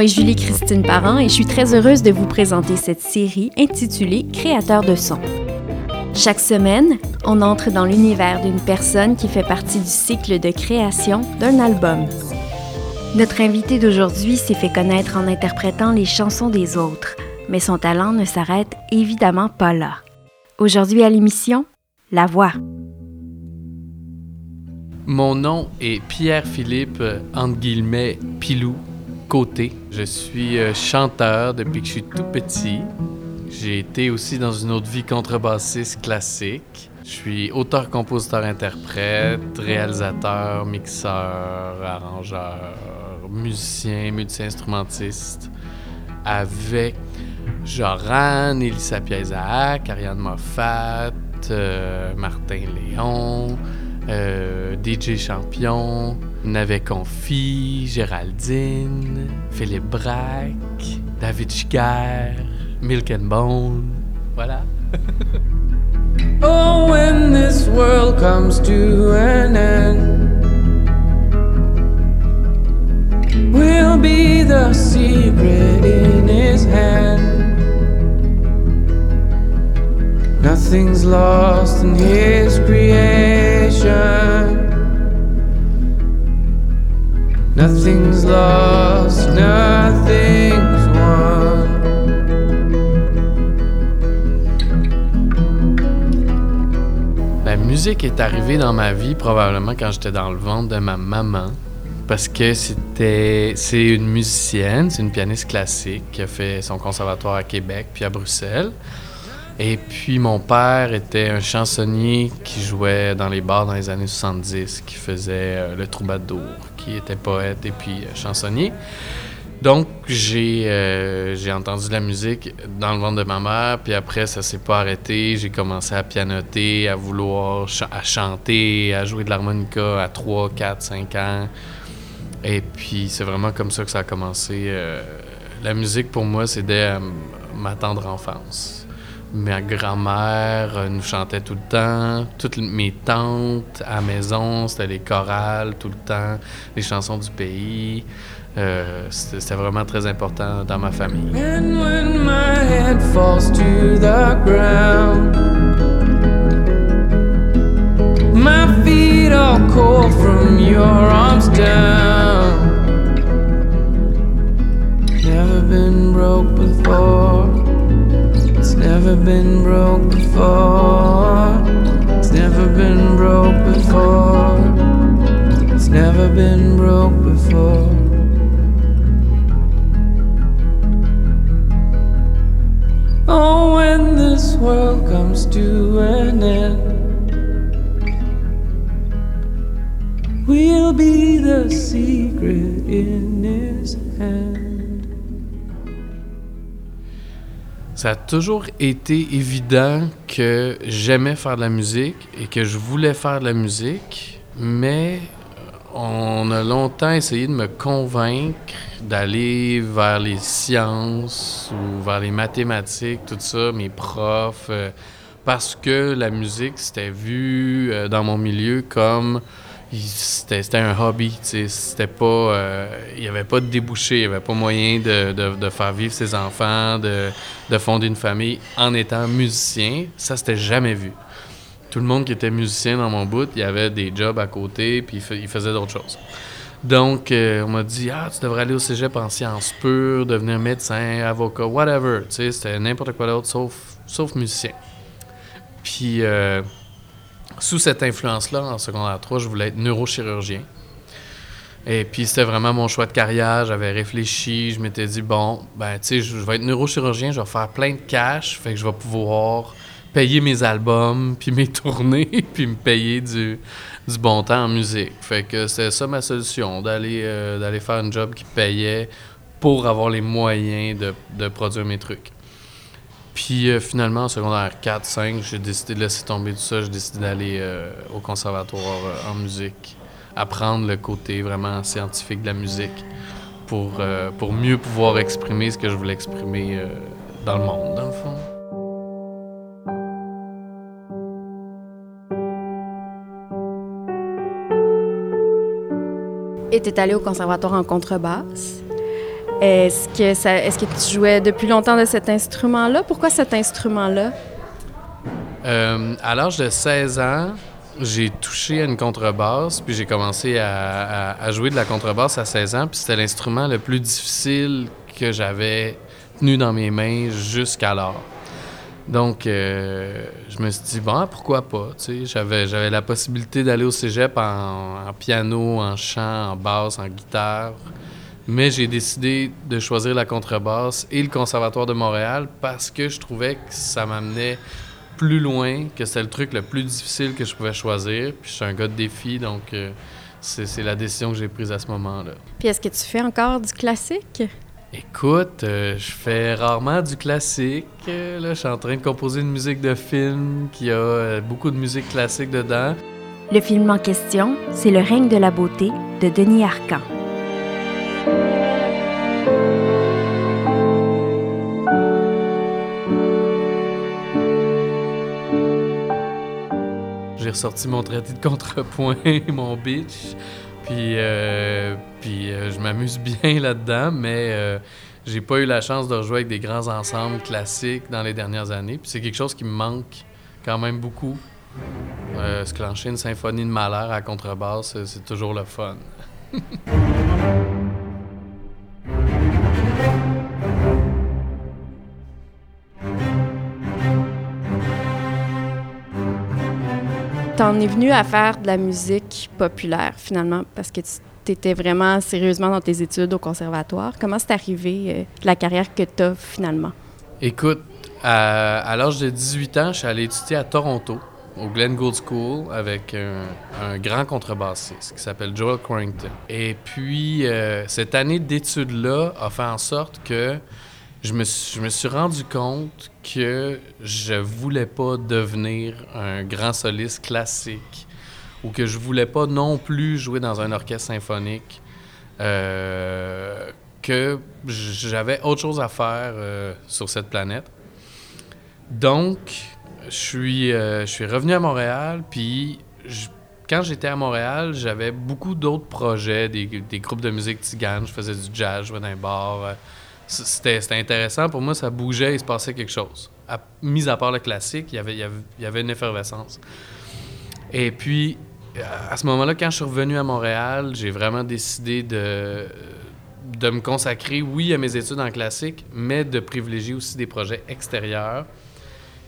Nom est Julie-Christine Parent et je suis très heureuse de vous présenter cette série intitulée Créateur de son. Chaque semaine, on entre dans l'univers d'une personne qui fait partie du cycle de création d'un album. Notre invité d'aujourd'hui s'est fait connaître en interprétant les chansons des autres, mais son talent ne s'arrête évidemment pas là. Aujourd'hui à l'émission, La Voix. Mon nom est Pierre-Philippe, entre Pilou, Je suis euh, chanteur depuis que je suis tout petit. J'ai été aussi dans une autre vie contrebassiste classique. Je suis auteur, compositeur, interprète, réalisateur, mixeur, arrangeur, musicien, multi-instrumentiste avec Joran, Elissa Piazzac, Ariane Moffat, euh, Martin Léon, euh, DJ Champion, Navet Confi, Géraldine, Philippe Braque, David Chiger, Milk and Bone. Voilà. oh, when this world comes to an end, will be the secret in his hand. Nothing's lost in his creation. Nothing's lost, nothing's won. La musique est arrivée dans ma vie probablement quand j'étais dans le ventre de ma maman. Parce que c'était. C'est une musicienne, c'est une pianiste classique qui a fait son conservatoire à Québec puis à Bruxelles. Et puis mon père était un chansonnier qui jouait dans les bars dans les années 70, qui faisait euh, le troubadour, qui était poète et puis euh, chansonnier. Donc j'ai euh, j'ai entendu la musique dans le ventre de ma mère, puis après ça s'est pas arrêté. J'ai commencé à pianoter, à vouloir à chanter, à jouer de l'harmonica à 3, 4, 5 ans. Et puis c'est vraiment comme ça que ça a commencé. la musique pour moi, c'est dès ma tendre enfance. Ma grand-mère euh, nous chantait tout le temps. Toutes mes tantes à la maison, c'était les chorales tout le temps, les chansons du pays. Euh, c'était vraiment très important dans ma famille. And when my head falls to the ground, my feet cold from your arms down. Never been broke before. Never been broke before. It's never been broke before. It's never been broke before. Oh, when this world comes to an end, we'll be the secret in his hand. Ça a toujours été évident que j'aimais faire de la musique et que je voulais faire de la musique, mais on a longtemps essayé de me convaincre d'aller vers les sciences ou vers les mathématiques, tout ça, mes profs, euh, parce que la musique, c'était vu euh, dans mon milieu comme c'était un hobby, c'était pas... Euh, il n'y avait pas de débouché, il n'y avait pas moyen de, de, faire vivre ses enfants, de, de, fonder une famille en étant musicien. Ça, c'était jamais vu. Tout le monde qui était musicien dans mon bout, il y avait des jobs à côté, puis il, faisait d'autres choses. Donc, euh, on m'a dit, ah, tu devrais aller au cégep en sciences pures, devenir médecin, avocat, whatever. C'était n'importe quoi d'autre, sauf, sauf musicien. Puis... Euh, sous cette influence-là, en secondaire 3, je voulais être neurochirurgien. Et puis, c'était vraiment mon choix de carrière. J'avais réfléchi. Je m'étais dit, bon, ben, tu sais, je vais être neurochirurgien, je vais faire plein de cash. Fait que je vais pouvoir payer mes albums, puis mes tournées, puis me payer du, du, bon temps en musique. Fait que c'était ça ma solution, d'aller euh, faire un job qui payait pour avoir les moyens de, de produire mes trucs. Puis euh, finalement, en secondaire 4, 5, j'ai décidé de laisser tomber tout ça. J'ai décidé d'aller euh, au conservatoire euh, en musique, apprendre le côté vraiment scientifique de la musique pour, pour mieux pouvoir exprimer ce que je voulais exprimer dans le monde, dans le fond. Et tu es allé au conservatoire en contrebasse? Est-ce que, tu jouais depuis longtemps de cet instrument-là? Pourquoi cet instrument-là? Euh, à l'âge de 16 ans, j'ai touché à une contrebasse, puis j'ai commencé à, jouer de la contrebasse à 16 ans, puis c'était l'instrument le plus difficile que j'avais tenu dans mes mains jusqu'alors. Donc, euh, je me suis dit, bon, pourquoi pas? J'avais, j'avais la possibilité d'aller au cégep en, piano, en chant, en basse, en guitare. Mais j'ai décidé de choisir la contrebasse et le Conservatoire de Montréal parce que je trouvais que ça m'amenait plus loin, que c'était le truc le plus difficile que je pouvais choisir. Puis je suis un gars de défi, donc euh, c'est, la décision que j'ai prise à ce moment-là. Puis est-ce que tu fais encore du classique? Écoute, euh, je fais rarement du classique. Euh, là, je suis en train de composer une musique de film qui a euh, beaucoup de musique classique dedans. Le film en question, c'est Le règne de la beauté de Denis Arcan. J'ai ressorti mon traité de contrepoint, mon bitch. Puis, euh, puis euh, je m'amuse bien là-dedans, mais euh, j'ai pas eu la chance de rejouer avec des grands ensembles classiques dans les dernières années. Puis c'est quelque chose qui me manque quand même beaucoup. se clencher une symphonie de malheur à contrebasse, c'est toujours le fun. t'en es venu à faire de la musique populaire, finalement, parce que tu étais vraiment sérieusement dans tes études au conservatoire. Comment c'est arrivé euh, la carrière que tu as finalement? Écoute, à, l'âge de 18 ans, je suis allé étudier à Toronto, au Glen Gould School, avec un, grand contrebassiste qui s'appelle Joel Corrington. Et puis, euh, cette année d'études-là a fait en sorte que je me, suis rendu compte que je voulais pas devenir un grand soliste classique ou que je voulais pas non plus jouer dans un orchestre symphonique, euh, que j'avais autre chose à faire euh, sur cette planète. Donc, je suis, euh, revenu à Montréal, puis quand j'étais à Montréal, j'avais beaucoup d'autres projets, des, groupes de musique tigane, je faisais du jazz, je jouais dans un bar c'était intéressant. Pour moi, ça bougeait, il se passait quelque chose. Mis à part le classique, il y avait, il y avait une effervescence. Et puis, à ce moment-là, quand je suis revenu à Montréal, j'ai vraiment décidé de, de me consacrer, oui, à mes études en classique, mais de privilégier aussi des projets extérieurs.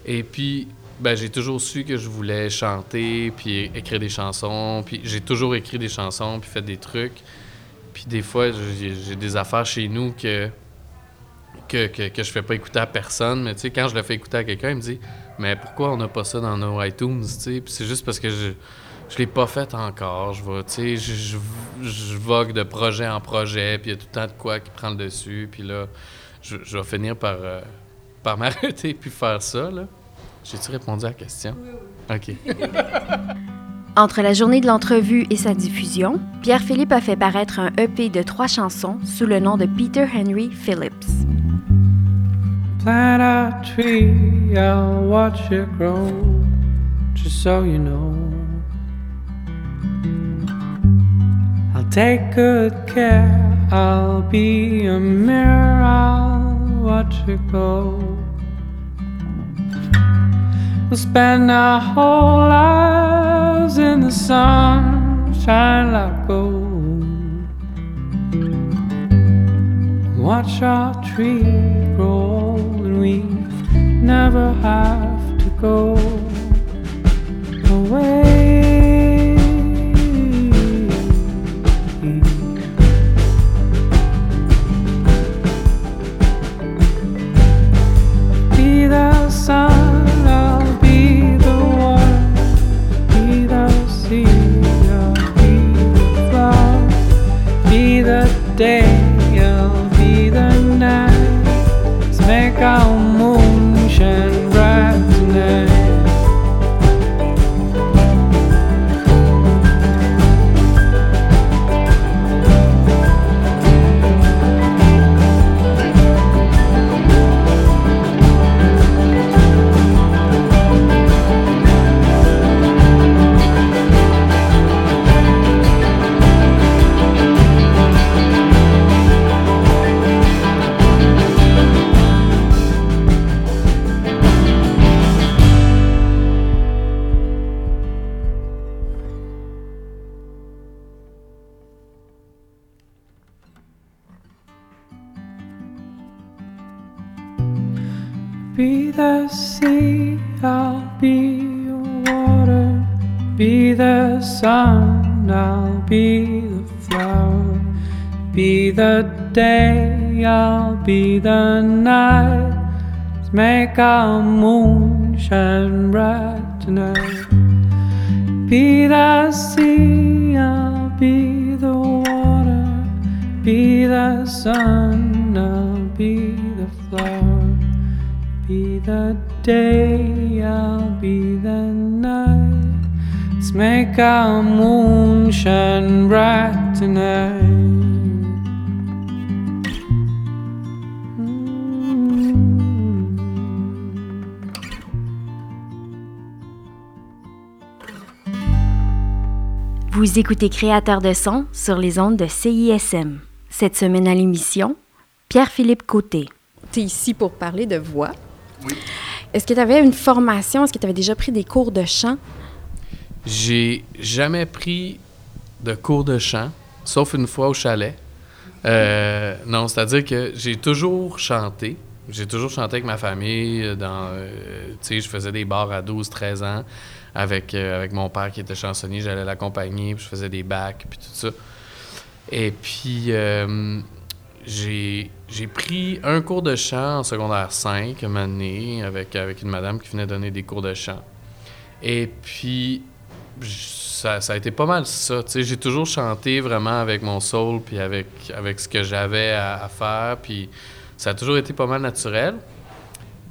Et puis, ben, j'ai toujours su que je voulais chanter, puis écrire des chansons, puis j'ai toujours écrit des chansons, puis fait des trucs. Puis des fois, j'ai des affaires chez nous que que, que, que, je fais pas écouter à personne, mais tu sais, quand je le fais écouter à quelqu'un, il me dit Mais pourquoi on n'a pas ça dans nos iTunes, tu c'est juste parce que je, je l'ai pas fait encore. Je tu sais, je, je, vogue de projet en projet, puis il y a tout le temps de quoi qui prend le dessus, puis là, je, je vais finir par, euh, par m'arrêter puis faire ça, là. J'ai-tu répondu à la question? OK. Entre la journée de l'entrevue et sa diffusion, Pierre-Philippe a fait paraître un EP de trois chansons sous le nom de Peter Henry Phillips. Plant a tree, I'll watch it grow, just so you know. I'll take good care, I'll be a mirror, I'll watch it go. We'll spend our whole lives in the sun, shine like gold. Watch our tree grow, and we never have to go away. Be the sea, I'll be your water. Be the sun, I'll be the flower. Be the day, I'll be the night. Make our moon shine bright tonight. Be the sea, I'll be the water. Be the sun, the day, I'll be the night. Let's make our moon shine bright tonight. Vous écoutez Créateur de son sur les ondes de CISM. Cette semaine à l'émission, Pierre-Philippe Côté. Tu es ici pour parler de voix. Oui. Est-ce que tu avais une formation? Est-ce que tu avais déjà pris des cours de chant? J'ai jamais pris de cours de chant, sauf une fois au chalet. Euh, non, c'est-à-dire que j'ai toujours chanté. J'ai toujours chanté avec ma famille. Dans, euh, tu sais, je faisais des bars à 12, 13 ans avec, euh, avec mon père qui était chansonnier. J'allais l'accompagner, puis je faisais des bacs, puis tout ça. Et puis, euh, j'ai pris un cours de chant en secondaire 5, un année, avec, avec une madame qui venait donner des cours de chant. Et puis, ça, ça a été pas mal ça. J'ai toujours chanté vraiment avec mon soul, puis avec, avec ce que j'avais à, à faire, puis ça a toujours été pas mal naturel.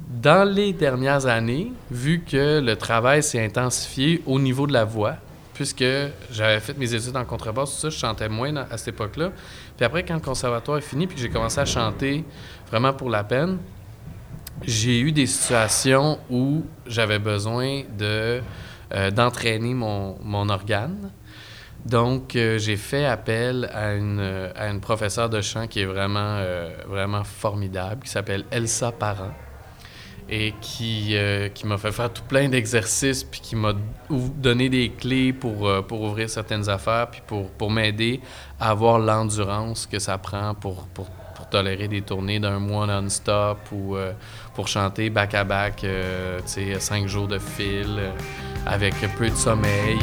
Dans les dernières années, vu que le travail s'est intensifié au niveau de la voix, puisque j'avais fait mes études en contrebasse, ça, je chantais moins à cette époque-là. Puis après, quand le conservatoire est fini, puis que j'ai commencé à chanter vraiment pour la peine, j'ai eu des situations où j'avais besoin euh, d'entraîner mon, organe. Donc, euh, j'ai fait appel à une, à professeure de chant qui est vraiment, euh, vraiment formidable, qui s'appelle Elsa Parent et qui, euh, qui m'a fait faire tout plein d'exercices, puis qui m'a donné des clés pour, euh, pour ouvrir certaines affaires, puis pour, pour m'aider à avoir l'endurance que ça prend pour, pour, pour tolérer des tournées d'un mois non-stop ou euh, pour chanter back-à-back, sais, cinq jours de fil, avec peu de sommeil.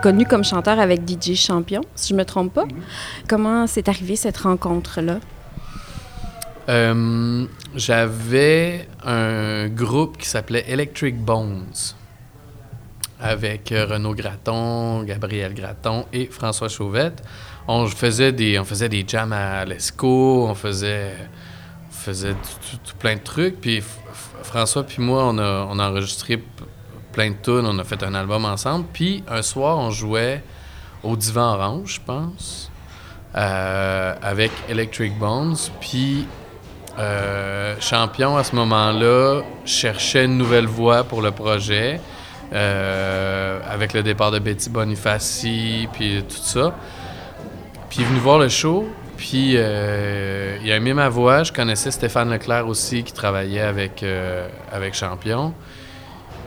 Connu comme chanteur avec DJ Champion, si je me trompe pas. Comment s'est arrivée cette rencontre-là? Euh, J'avais un groupe qui s'appelait Electric Bones avec euh, Renaud Graton, Gabriel Graton et François Chauvette. On faisait des, on faisait des jams à l'ESCO, on faisait, on faisait tout, tout- tout plein de trucs. Puis François puis moi, on a, on a enregistré plein de tunes, on a fait un album ensemble. Puis un soir, on jouait au Divan Orange, je pense, euh, avec Electric Bones. Puis euh, Champion, à ce moment-là, cherchait une nouvelle voix pour le projet, euh, avec le départ de Betty Bonifaci, puis tout ça. Puis il est venu voir le show, puis euh, il a aimé ma voix. Je connaissais Stéphane Leclerc aussi, qui travaillait avec Champion,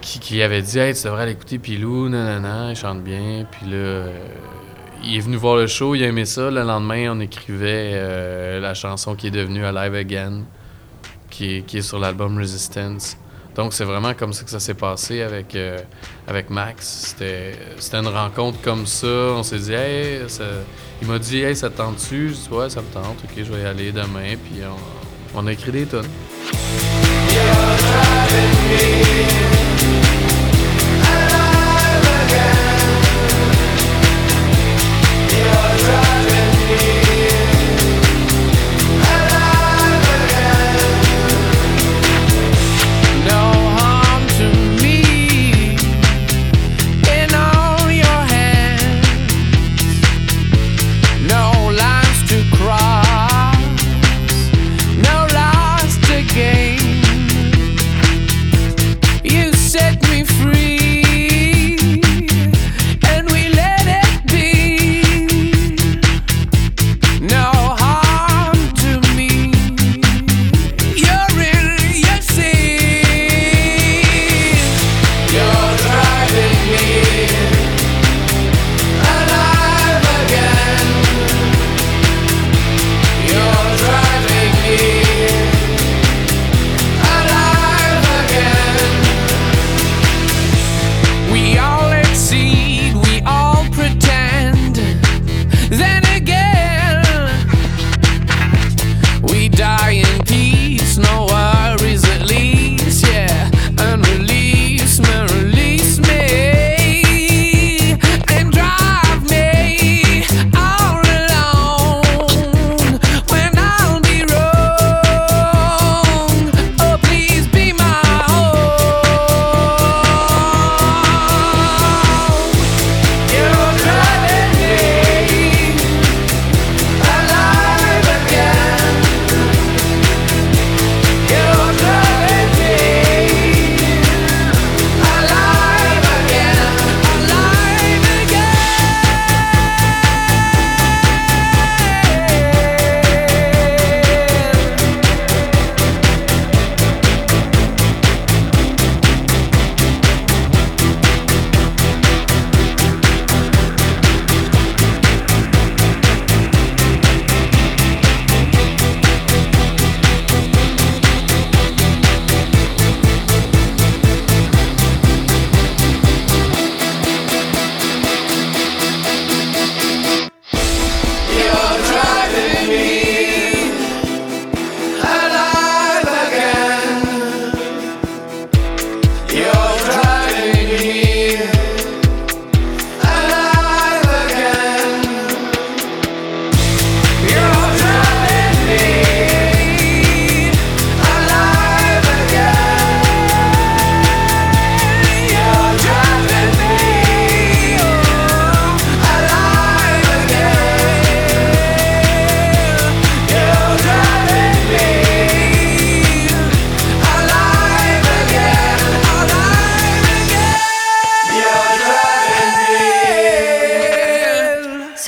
qui, avait dit Hey, tu devrais l'écouter, Pilou, nanana, il chante bien. Puis là, euh, il est venu voir le show, il a aimé ça. Le lendemain, on écrivait euh, la chanson qui est devenue Alive Again, qui est, sur l'album Resistance. Donc, c'est vraiment comme ça que ça s'est passé avec, euh, avec Max. C'était c'était une rencontre comme ça. On s'est dit, hey, ça- il m'a dit, hey, ça te tente-tu? Je dis, ouais, ça me tente. Ok, je vais y aller demain. Puis on, on a écrit des tonnes.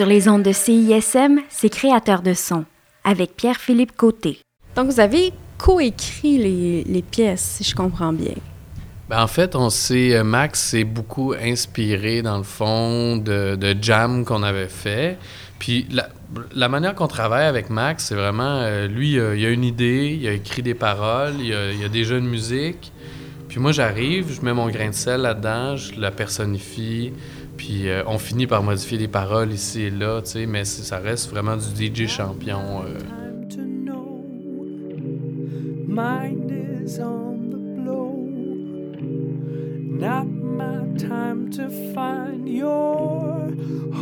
Sur les ondes de CISM, c'est créateur de son, avec Pierre-Philippe Côté. Donc, vous avez coécrit les, les pièces, si je comprends bien. Ben, en fait, on s'est, euh, Max s'est beaucoup inspiré, dans le fond, de, de jam qu'on avait fait. Puis la, la manière qu'on travaille avec Max, c'est vraiment, euh, lui, euh, il a une idée, il a écrit des paroles, il a, il a déjà une musique. Puis moi, j'arrive, je mets mon grain de sel là-dedans, je la personnifie. Puis euh, on finit par modifier les paroles ici et là, tu sais, mais ça reste vraiment du DJ champion. euh. Not my time to find your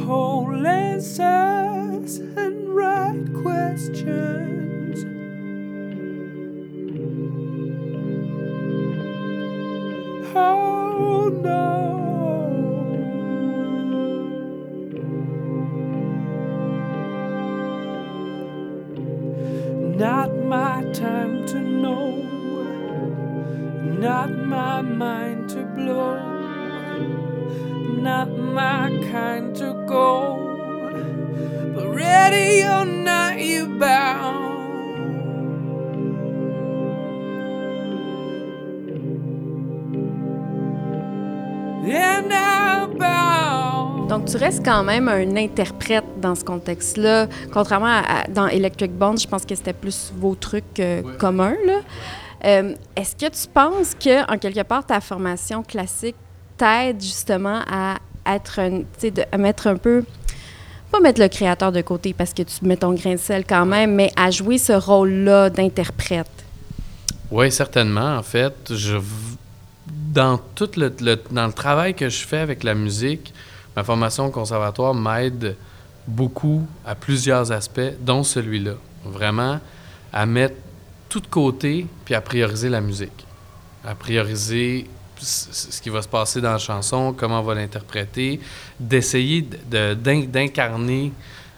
whole answers and right questions. Oh no. Not my time to know, not my mind to blow, not my kind to go. But ready or not, you bow. Donc, tu restes quand même un interprète dans ce contexte-là. Contrairement à, à- dans Electric Bond, je pense que c'était plus vos trucs euh, Ouais. communs. là. Euh, Est-ce que tu penses que, en quelque part, ta formation classique t'aide justement à être un, tu sais, de- à mettre un peu, pas mettre le créateur de côté parce que tu mets ton grain de sel quand même, mais à jouer ce rôle-là d'interprète? Oui, certainement. En fait, je, dans tout le, le- dans le travail que je fais avec la musique, ma formation au conservatoire m'aide beaucoup à plusieurs aspects, dont celui-là. Vraiment, à mettre tout de côté puis à prioriser la musique. À prioriser ce qui va se passer dans la chanson, comment on va l'interpréter, d'essayer d'incarner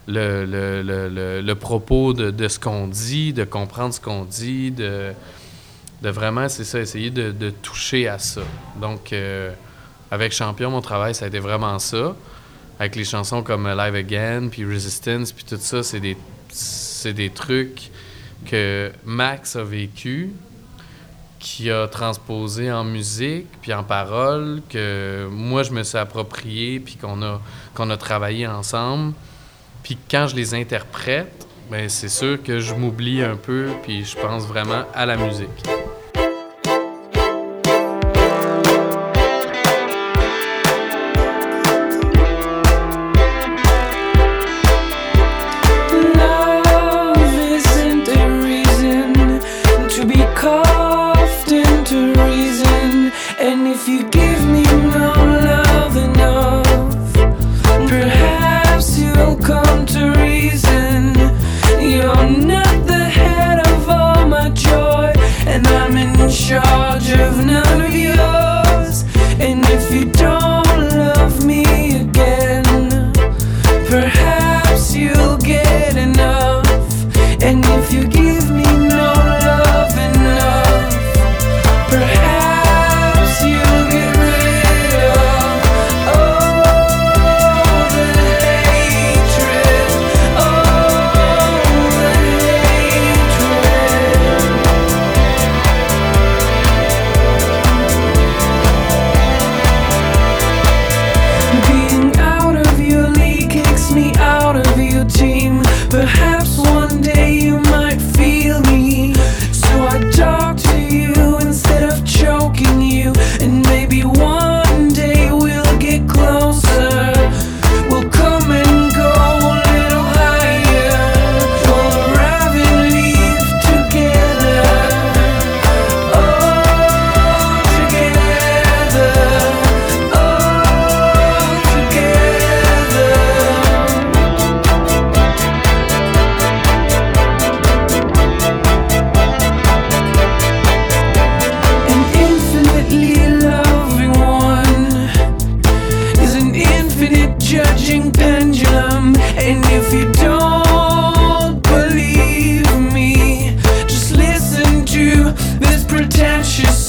le, le- le- le- le propos de, de ce qu'on dit, de comprendre ce qu'on dit, de, de vraiment, c'est ça, essayer de, de toucher à ça. Donc, euh, avec Champion, mon travail, ça a été vraiment ça. Avec les chansons comme Live Again, puis Resistance, puis tout ça, c'est des, c'est des trucs que Max a vécu, qui a transposé en musique, puis en parole, que moi, je me suis approprié, puis qu'on a, qu'on a travaillé ensemble. Puis quand je les interprète, ben c'est sûr que je m'oublie un peu, puis je pense vraiment à la musique.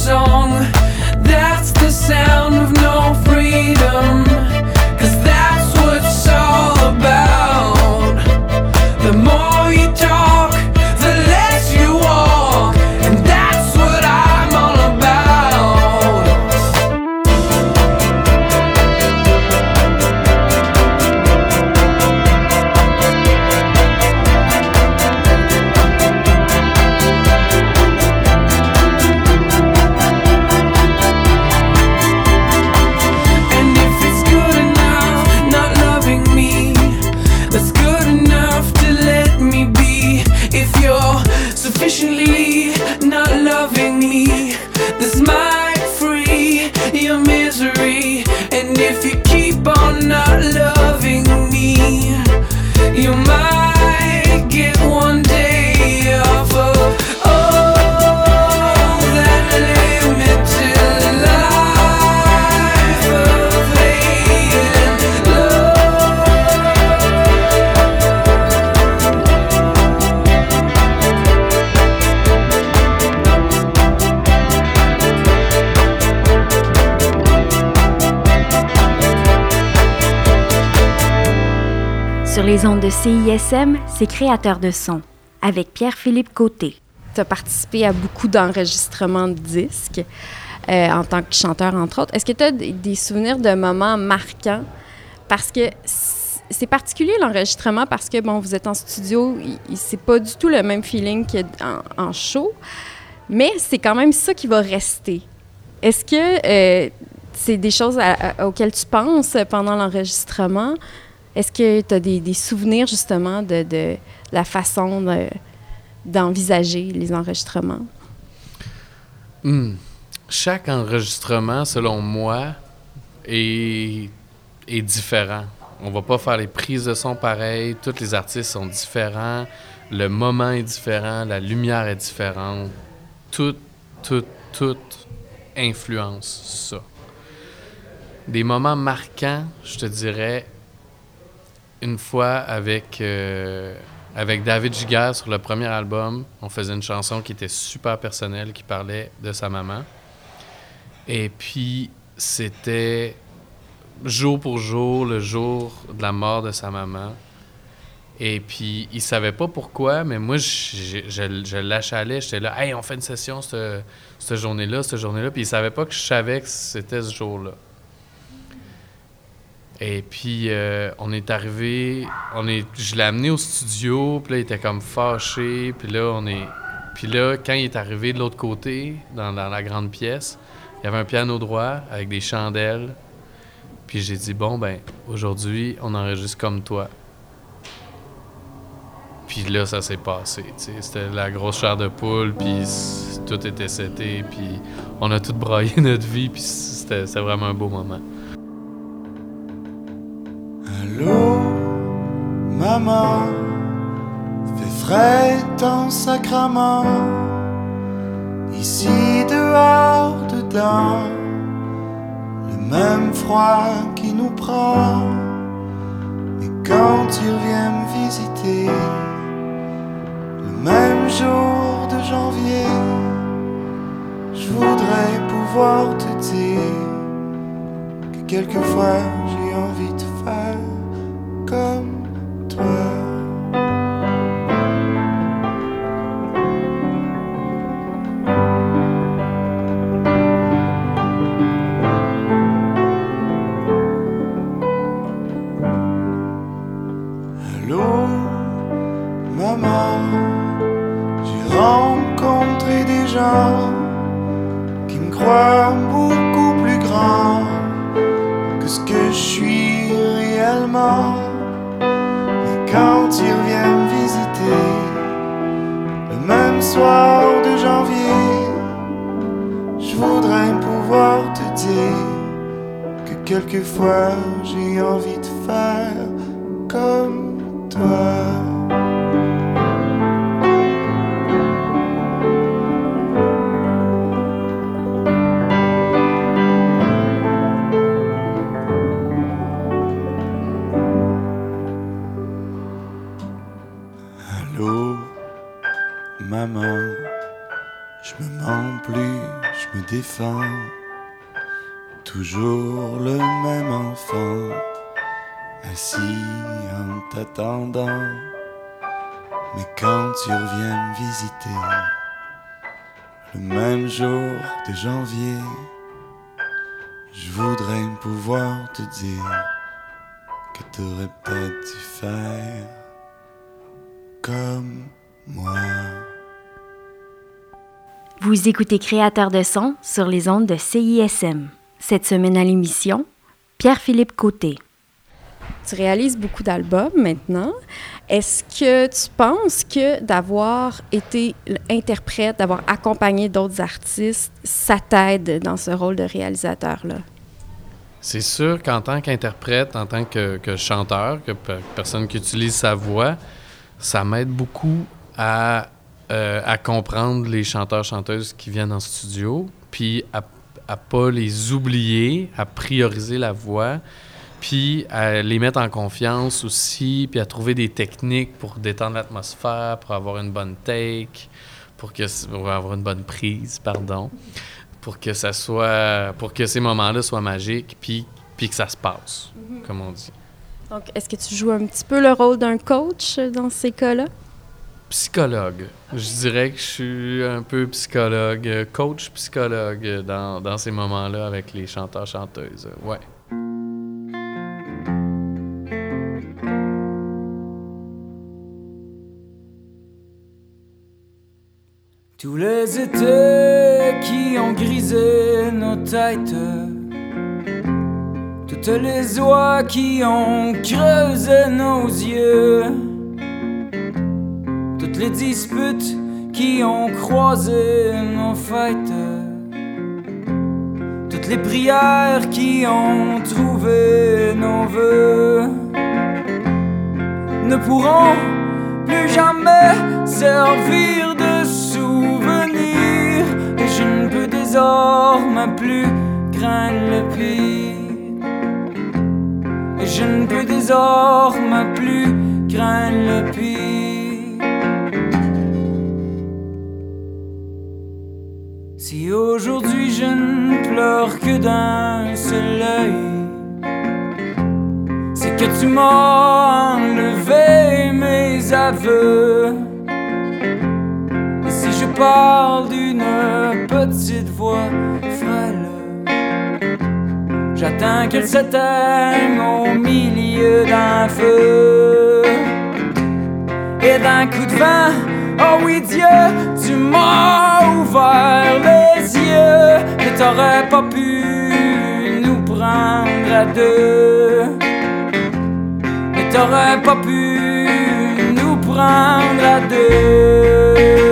Song. CISM, c'est créateur de son, avec Pierre-Philippe Côté. Tu as participé à beaucoup d'enregistrements de disques euh, en tant que chanteur, entre autres. Est-ce que tu as des souvenirs de moments marquants? Parce que c'est particulier l'enregistrement parce que, bon, vous êtes en studio, c'est pas du tout le même feeling qu'en en show, mais c'est quand même ça qui va rester. Est-ce que euh, c'est des choses auxquelles tu penses pendant l'enregistrement? Est-ce que tu as des, souvenirs justement de, la façon d'envisager les enregistrements? Hmm. Chaque enregistrement, selon moi, est, différent. On va pas faire les prises de son pareilles. Tous les artistes sont différents. Le moment est différent. La lumière est différente. Tout, tout, tout influence ça. Des moments marquants, je te dirais, une fois avec, euh, David Giguère sur le premier album, on faisait une chanson qui était super personnelle, qui parlait de sa maman. Et puis, c'était jour pour jour, le jour de la mort de sa maman. Et puis, il savait pas pourquoi, mais moi, je, je. J'étais là, hey, on fait une session cette, cette journée-là, cette journée-là. Puis, il savait pas que je savais que c'était ce jour-là. Et puis, euh, on est arrivé, on est, je l'ai amené au studio, puis là, il était comme fâché. Puis là, on est. Puis là, quand il est arrivé de l'autre côté, dans, la grande pièce, il y avait un piano droit avec des chandelles. Puis j'ai dit, bon, ben, aujourd'hui, on enregistre comme toi. Puis là, ça s'est passé. C'était la grosse chair de poule, puis tout était seté, puis on a tout braillé notre vie, puis c'était vraiment un beau moment. Allô, maman, fait frais ton sacrement, ici dehors, dedans même froid qui nous prend. Et quand tu reviens me visiter, le même jour de janvier, je voudrais pouvoir te dire que quelquefois j'ai envie de comme Mais quand tu reviens me visiter, le même jour de janvier, je voudrais pouvoir te dire que t'aurais peut-être dû faire comme moi. Vous écoutez Créateur de son sur les ondes de CISM. Cette semaine à l'émission, Pierre-Philippe Côté. Tu réalises beaucoup d'albums maintenant. Est-ce que tu penses que d'avoir été interprète, d'avoir accompagné d'autres artistes, ça t'aide dans ce rôle de réalisateur-là? C'est sûr qu'en tant qu'interprète, en tant que, chanteur, que personne qui utilise sa voix, ça m'aide beaucoup à, euh, comprendre les chanteurs-chanteuses qui viennent en studio, puis à à pas les oublier, à prioriser la voix, puis à les mettre en confiance aussi, puis à trouver des techniques pour détendre l'atmosphère, pour avoir une bonne take, pour, que, avoir une bonne prise, pardon, pour que ça soit, pour que ces moments-là soient magiques, puis, puis que ça se passe, comme on dit. Donc, est-ce que tu joues un petit peu le rôle d'un coach euh, dans ces cas-là? Psychologue. Je dirais que je suis un peu psychologue, euh, coach psychologue euh, dans, dans ces moments-là avec les chanteurs-chanteuses. Ouais. Tous les étés qui ont grisé nos têtes, toutes les oies qui ont creusé nos yeux, toutes les disputes qui ont croisé nos fêtes, les prières qui ont trouvé nos voeux, ne pourront plus jamais servir de souvenir. Et je ne peux désormais plus craindre le pire. Et je ne peux désormais plus craindre le pire. Si aujourd'hui je ne pleure que d'un seul œil, c'est que tu m'as enlevé mes aveux. Et si je parle d'une petite voix frêle, j'attends qu'elle s'éteigne au milieu d'un feu. Et d'un coup de vent, oh oui Dieu, tu m'as ouvert les yeux. Et t'aurais pas pu nous prendre à deux. Et t'aurais pas pu nous prendre à deux.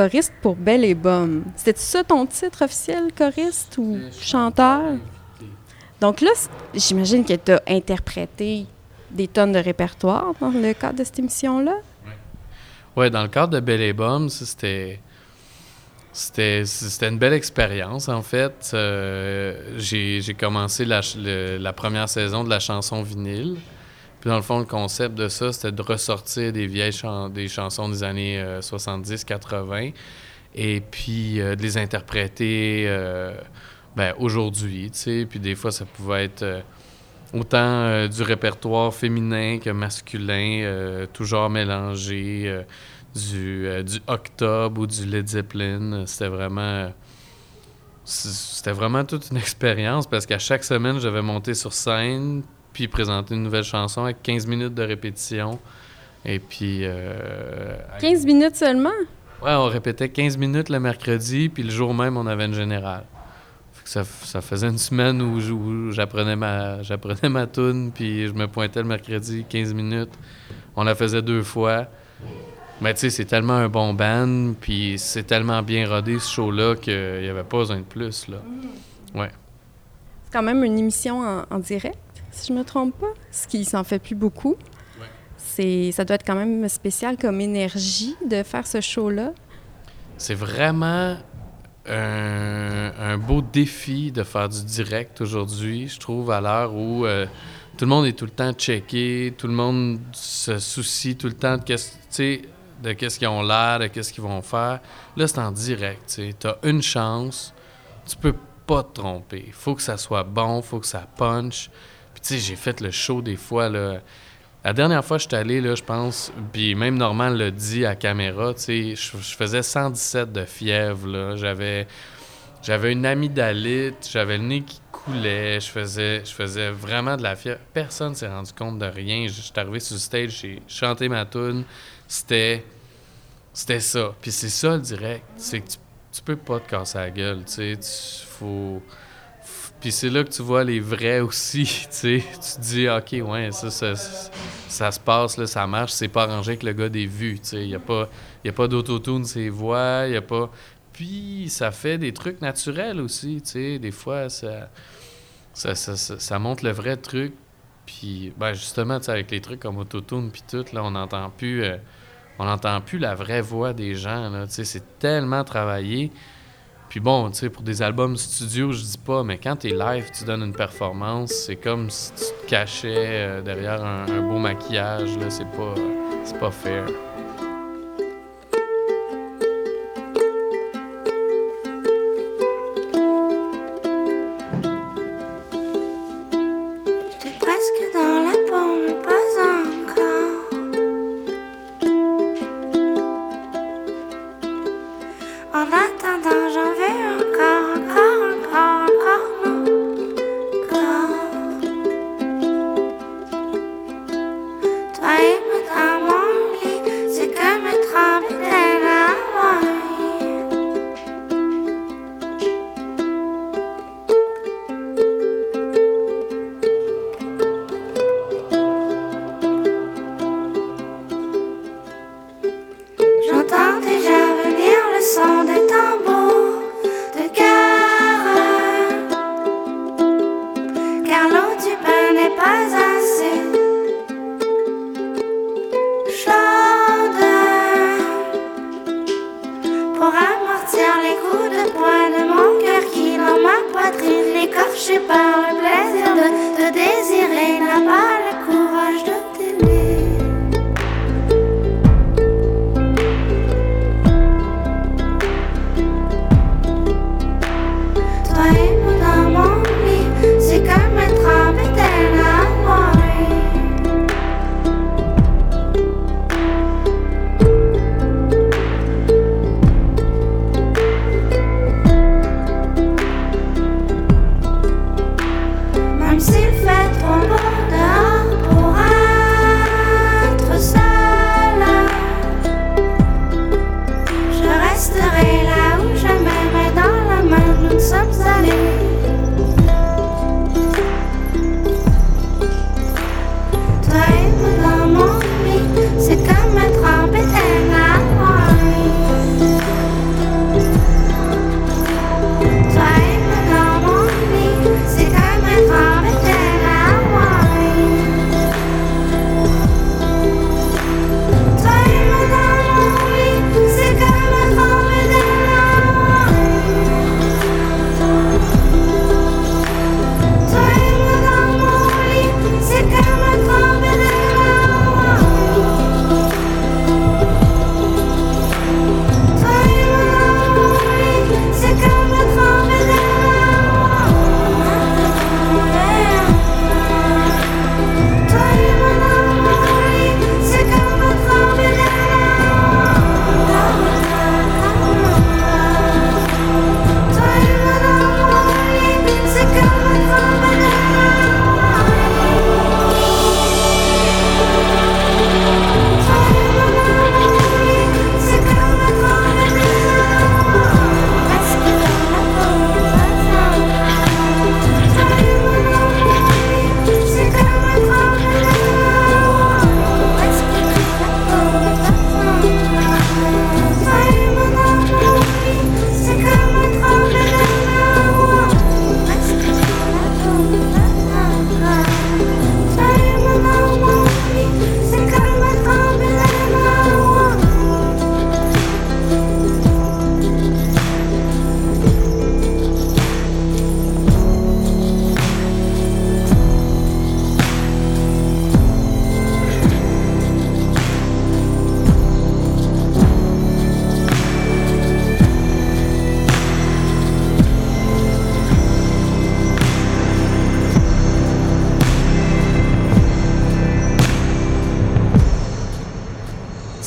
Choriste pour Belle et Bomme. C'était ça ton titre officiel, choriste ou chanteur? Donc là, j'imagine que tu as interprété des tonnes de répertoire dans le cadre de cette émission-là. Ouais, dans le cadre de Belle et Bomme, c'était. C'était, une belle expérience, en fait. Euh, j'ai, commencé la, le- la première saison de la chanson vinyle. Puis, dans le fond, le concept de ça, c'était de ressortir des vieilles chan- des chansons des années 70-80 et puis euh, de les interpréter euh, ben, aujourd'hui. Puis, des fois, ça pouvait être euh, autant euh, du répertoire féminin que masculin, euh, toujours mélangé. euh, du, euh, du Octobre ou du Led Zeppelin. C'était vraiment. C'était vraiment toute une expérience parce qu'à chaque semaine, je devais monter sur scène puis présenter une nouvelle chanson avec 15 minutes de répétition. Et puis. euh, 15 minutes seulement? Ouais, on répétait 15 minutes le mercredi, puis le jour même, on avait une générale. ça, ça faisait une semaine où, j'apprenais ma, j'apprenais ma tune, puis je me pointais le mercredi 15 minutes. On la faisait deux fois. Mais tu sais, c'est tellement un bon band, puis c'est tellement bien rodé ce show-là qu'il n'y avait pas besoin de plus, là. C'est quand même une émission en, en direct, si je me trompe pas, ce qui s'en fait plus beaucoup. Ouais. C'est, ça doit être quand même spécial comme énergie de faire ce show-là. C'est vraiment un, un beau défi de faire du direct aujourd'hui, je trouve, à l'heure où euh, tout le monde est tout le temps checké, tout le monde se soucie tout le temps de qu'est-ce, de qu'est-ce qu'ils ont l'air, de qu'est-ce qu'ils vont faire. Là, c'est en direct, tu as une chance, tu peux pas te tromper. Il faut que ça soit bon, faut que ça punch. Puis tu sais, j'ai fait le show des fois, là. La dernière fois que je suis allé, là, je pense, puis même Normand l'a dit à caméra, tu sais, je, faisais 117 de fièvre, là. J'avais, j'avais une amygdalite, j'avais le nez qui coulait, je faisais, je faisais vraiment de la fièvre. Personne s'est rendu compte de rien. Je suis arrivé sur le stage, j'ai chanté ma tune, c'était, c'était ça. Puis c'est ça le direct, c'est que tu, tu peux pas te casser la gueule, tu sais, faut... Puis c'est là que tu vois les vrais aussi, tu sais. Tu te dis, OK, ouais, ça, ça, ça, se passe, là, ça marche, c'est pas arrangé avec le gars des vues, tu sais. Il n'y a pas, pas d'autotune, ses voix, il a pas... Puis ça fait des trucs naturels aussi, tu sais. Des fois, ça, ça, ça, montre le vrai truc. Puis, ben justement, tu sais, avec les trucs comme autotune puis tout, là, on n'entend plus... euh, on n'entend plus la vraie voix des gens, là. C'est tellement travaillé. Puis bon, tu sais, pour des albums studio, je dis pas, mais quand t'es live, tu donnes une performance, c'est comme si tu te cachais euh, derrière un, beau maquillage, là, c'est pas, c'est pas fair.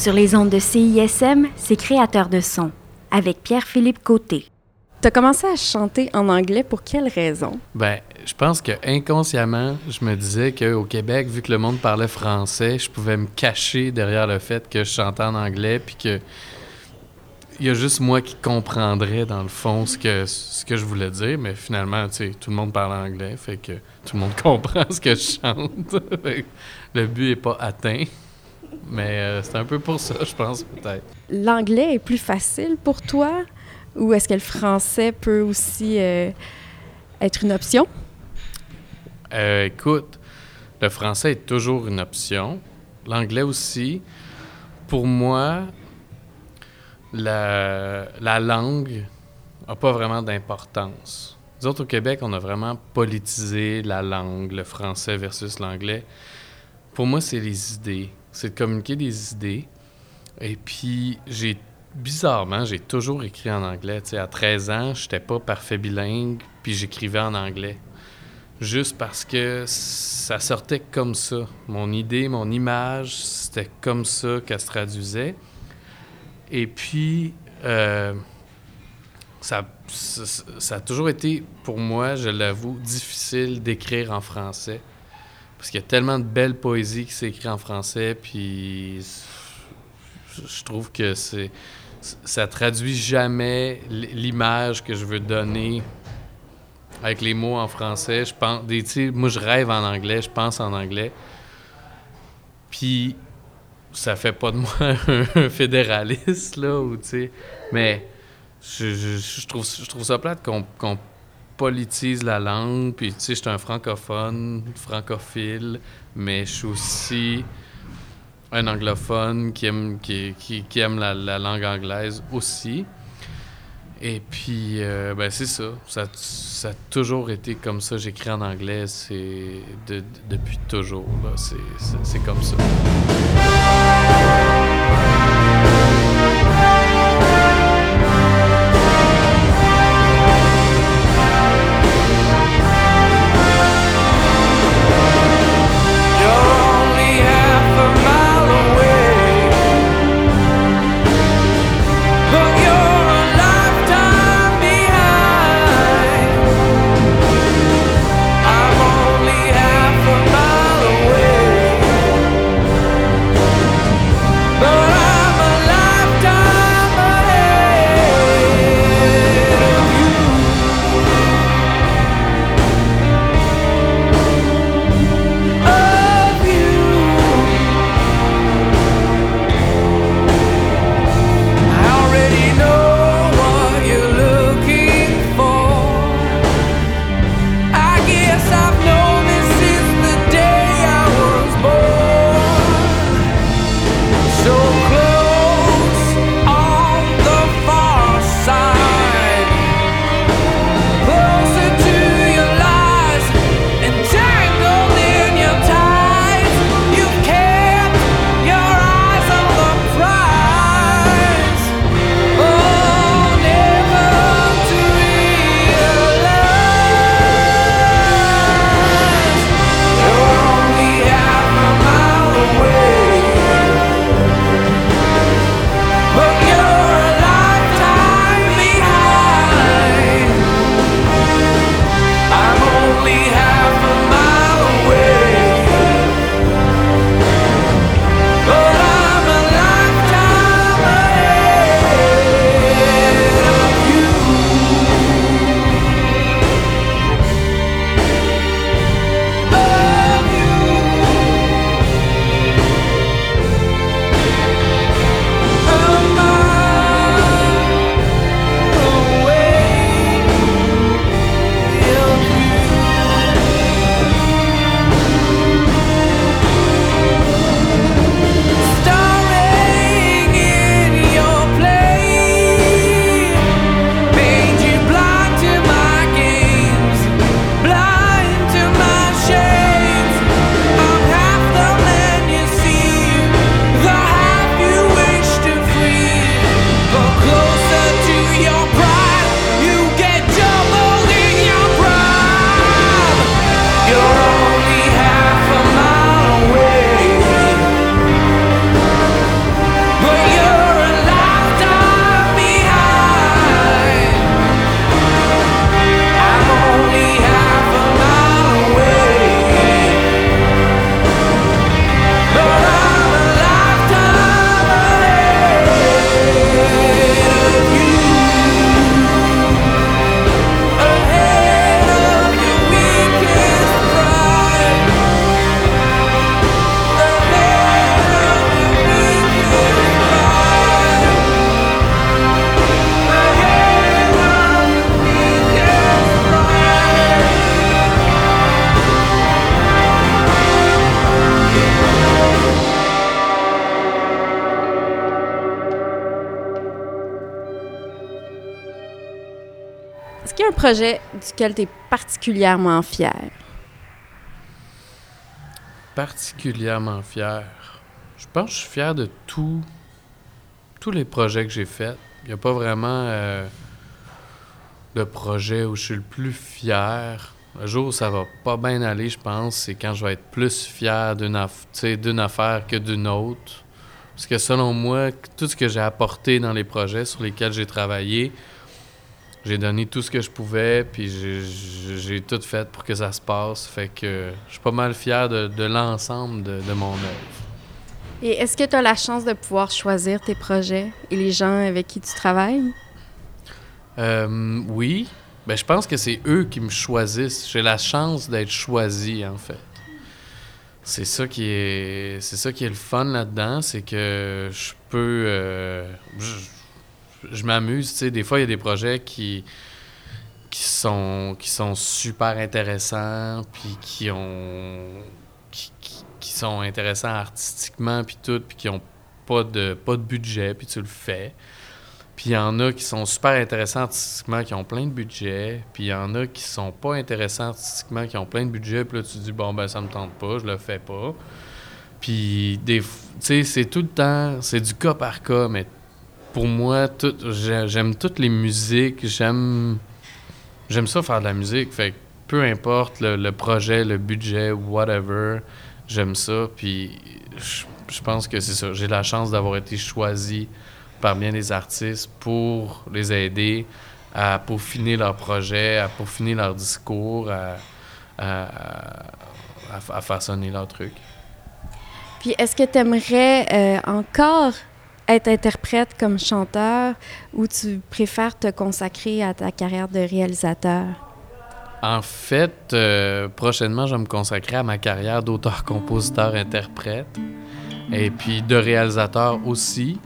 Sur les ondes de CISM, c'est créateur de son, avec Pierre-Philippe Côté. Tu as commencé à chanter en anglais pour quelle raison? Ben, je pense que inconsciemment, je me disais qu'au Québec, vu que le monde parlait français, je pouvais me cacher derrière le fait que je chantais en anglais, puis que il y a juste moi qui comprendrais dans le fond ce que, ce que je voulais dire, mais finalement, tu sais, tout le monde parle anglais, fait que tout le monde comprend ce que je chante. le but est pas atteint. Mais euh, c'est un peu pour ça, je pense, peut-être. L'anglais est plus facile pour toi ou est-ce que le français peut aussi euh, être une option? Euh, écoute, le français est toujours une option. L'anglais aussi. Pour moi, la, la langue n'a pas vraiment d'importance. Nous autres, au Québec, on a vraiment politisé la langue, le français versus l'anglais. Pour moi, c'est les idées. C'est de communiquer des idées. Et puis, j'ai bizarrement, j'ai toujours écrit en anglais. Tu sais, à 13 ans, je n'étais pas parfait bilingue, puis j'écrivais en anglais. Juste parce que ça sortait comme ça. Mon idée, mon image, c'était comme ça qu'elle se traduisait. Et puis, euh, ça, ça a toujours été, pour moi, je l'avoue, difficile d'écrire en français. Parce qu'il y a tellement de belle poésie qui s'écrit en français, puis je trouve que c'est ça traduit jamais l'image que je veux donner avec les mots en français. Je pense, moi, je rêve en anglais, je pense en anglais. Puis, ça fait pas de moi un fédéraliste, là, ou, mais je, je, trouve, je trouve ça plate qu'on politise la langue. Puis, tu sais, je suis un francophone, francophile, mais je suis aussi un anglophone qui aime, qui, aime la, la, langue anglaise aussi. Et puis, euh, ben c'est ça. ça. a toujours été comme ça. J'écris en anglais c'est de, depuis toujours. C'est comme ça. Duquel tu es particulièrement fier? Particulièrement fier. Je pense que je suis fier de tout, tous les projets que j'ai faits. Il n'y a pas vraiment euh, de projet où je suis le plus fier. Le jour où ça va pas bien aller, je pense, c'est quand je vais être plus fier d'une affaire que d'une autre. Parce que selon moi, tout ce que j'ai apporté dans les projets sur lesquels j'ai travaillé, j'ai donné tout ce que je pouvais, puis j'ai- tout fait pour que ça se passe. Fait que je suis pas mal fier de, de l'ensemble de, de mon œuvre. Et est-ce que tu as la chance de pouvoir choisir tes projets et les gens avec qui tu travailles? Euh, oui. Ben, je pense que c'est eux qui me choisissent. J'ai la chance d'être choisi, en fait. C'est ça qui est, c'est ça qui est le fun là-dedans, c'est que je peux, euh, je, je m'amuse. Tu sais, des fois il y a des projets qui qui sont qui sont super intéressants, puis qui ont qui, qui- sont intéressants artistiquement, puis tout, puis qui ont pas de pas de budget, puis tu le fais. Puis il y en a qui sont super intéressants artistiquement, qui ont plein de budget. Puis il y en a qui sont pas intéressants artistiquement, qui ont plein de budget. Puis là, tu te dis, bon, ben ça me tente pas, je le fais pas. Puis, tu sais, c'est tout le temps, c'est du cas par cas, mais pour moi, j'aime toutes les musiques, j'aime, j'aime ça faire de la musique. Fait peu importe le, projet, le budget, whatever, j'aime ça. Puis je, pense que c'est ça. J'ai la chance d'avoir été choisi par bien des artistes pour les aider à peaufiner leur projet, à peaufiner leur discours, à, à, façonner leur truc. Puis est-ce que tu aimerais encore être interprète comme chanteur ou tu préfères te consacrer à ta carrière de réalisateur? En fait, euh, prochainement, je vais me consacrer à ma carrière d'auteur, compositeur, interprète. Et puis de réalisateur aussi.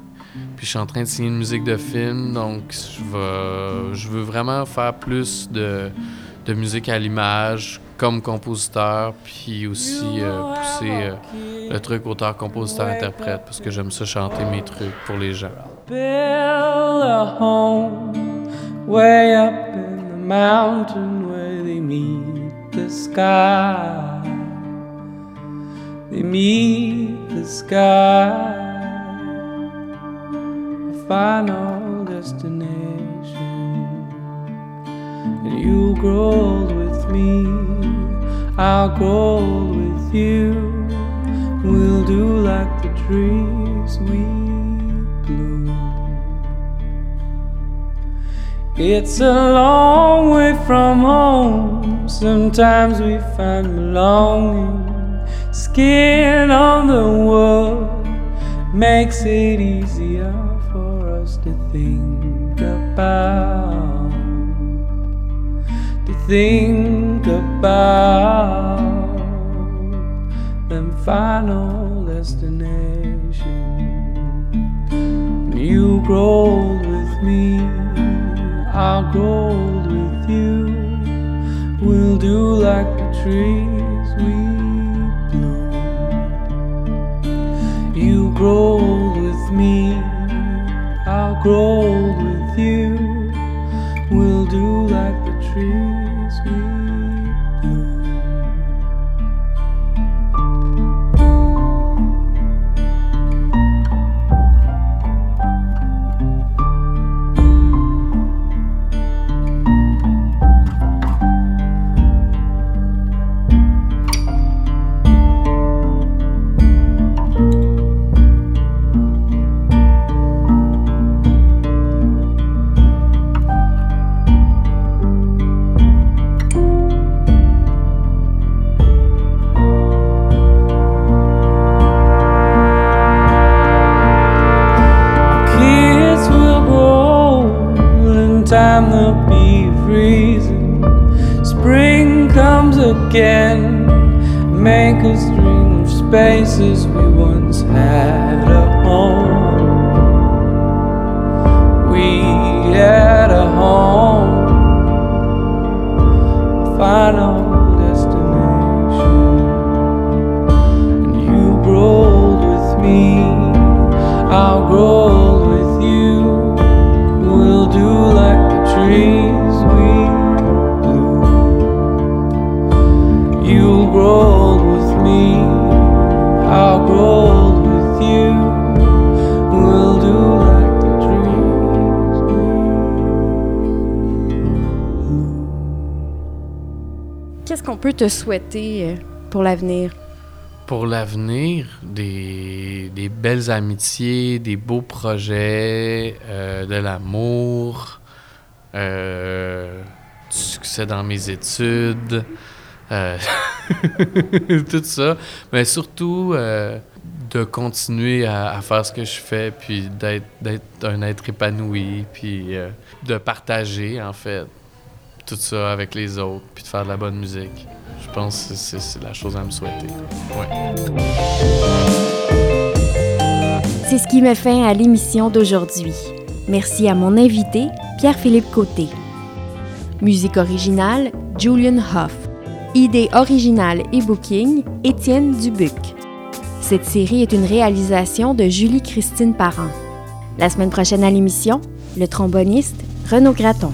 Puis je suis en train de signer une musique de film, donc je, veux vraiment faire plus de musique à l'image comme compositeur, puis aussi euh, pousser euh, le truc auteur, compositeur, interprète, parce que j'aime ça chanter mes trucs pour les gens. build a home way up in the mountain where they meet the sky. They meet the sky. A final destination. And you grow with me, Grow old with you. We'll do like the trees we bloom. It's a long way from home. Sometimes we find belonging. Skin on the wood makes it easier for us to think about. Think about them final destination. You grow old with me, I'll grow old with you. We'll do like the trees we bloom. You grow old with me, I'll grow old with you. We'll do like the trees you. Spaces we once had tu as souhaité euh, pour l'avenir? Pour l'avenir, des, belles amitiés, des beaux projets, euh, de l'amour, euh, du succès dans mes études, tout ça. Mais surtout, de continuer à, faire ce que je fais, puis d'être un être épanoui, puis de partager, en fait, tout ça avec les autres, puis de faire de la bonne musique. Je pense que c'est- la chose à me souhaiter. C'est ce qui met fin à l'émission d'aujourd'hui. Merci à mon invité, Pierre-Philippe Côté. Musique originale, Julian Hoff. Idée originale et booking, Étienne Dubuc. Cette série est une réalisation de Julie-Christine Parent. La semaine prochaine à l'émission, le tromboniste Renaud Graton.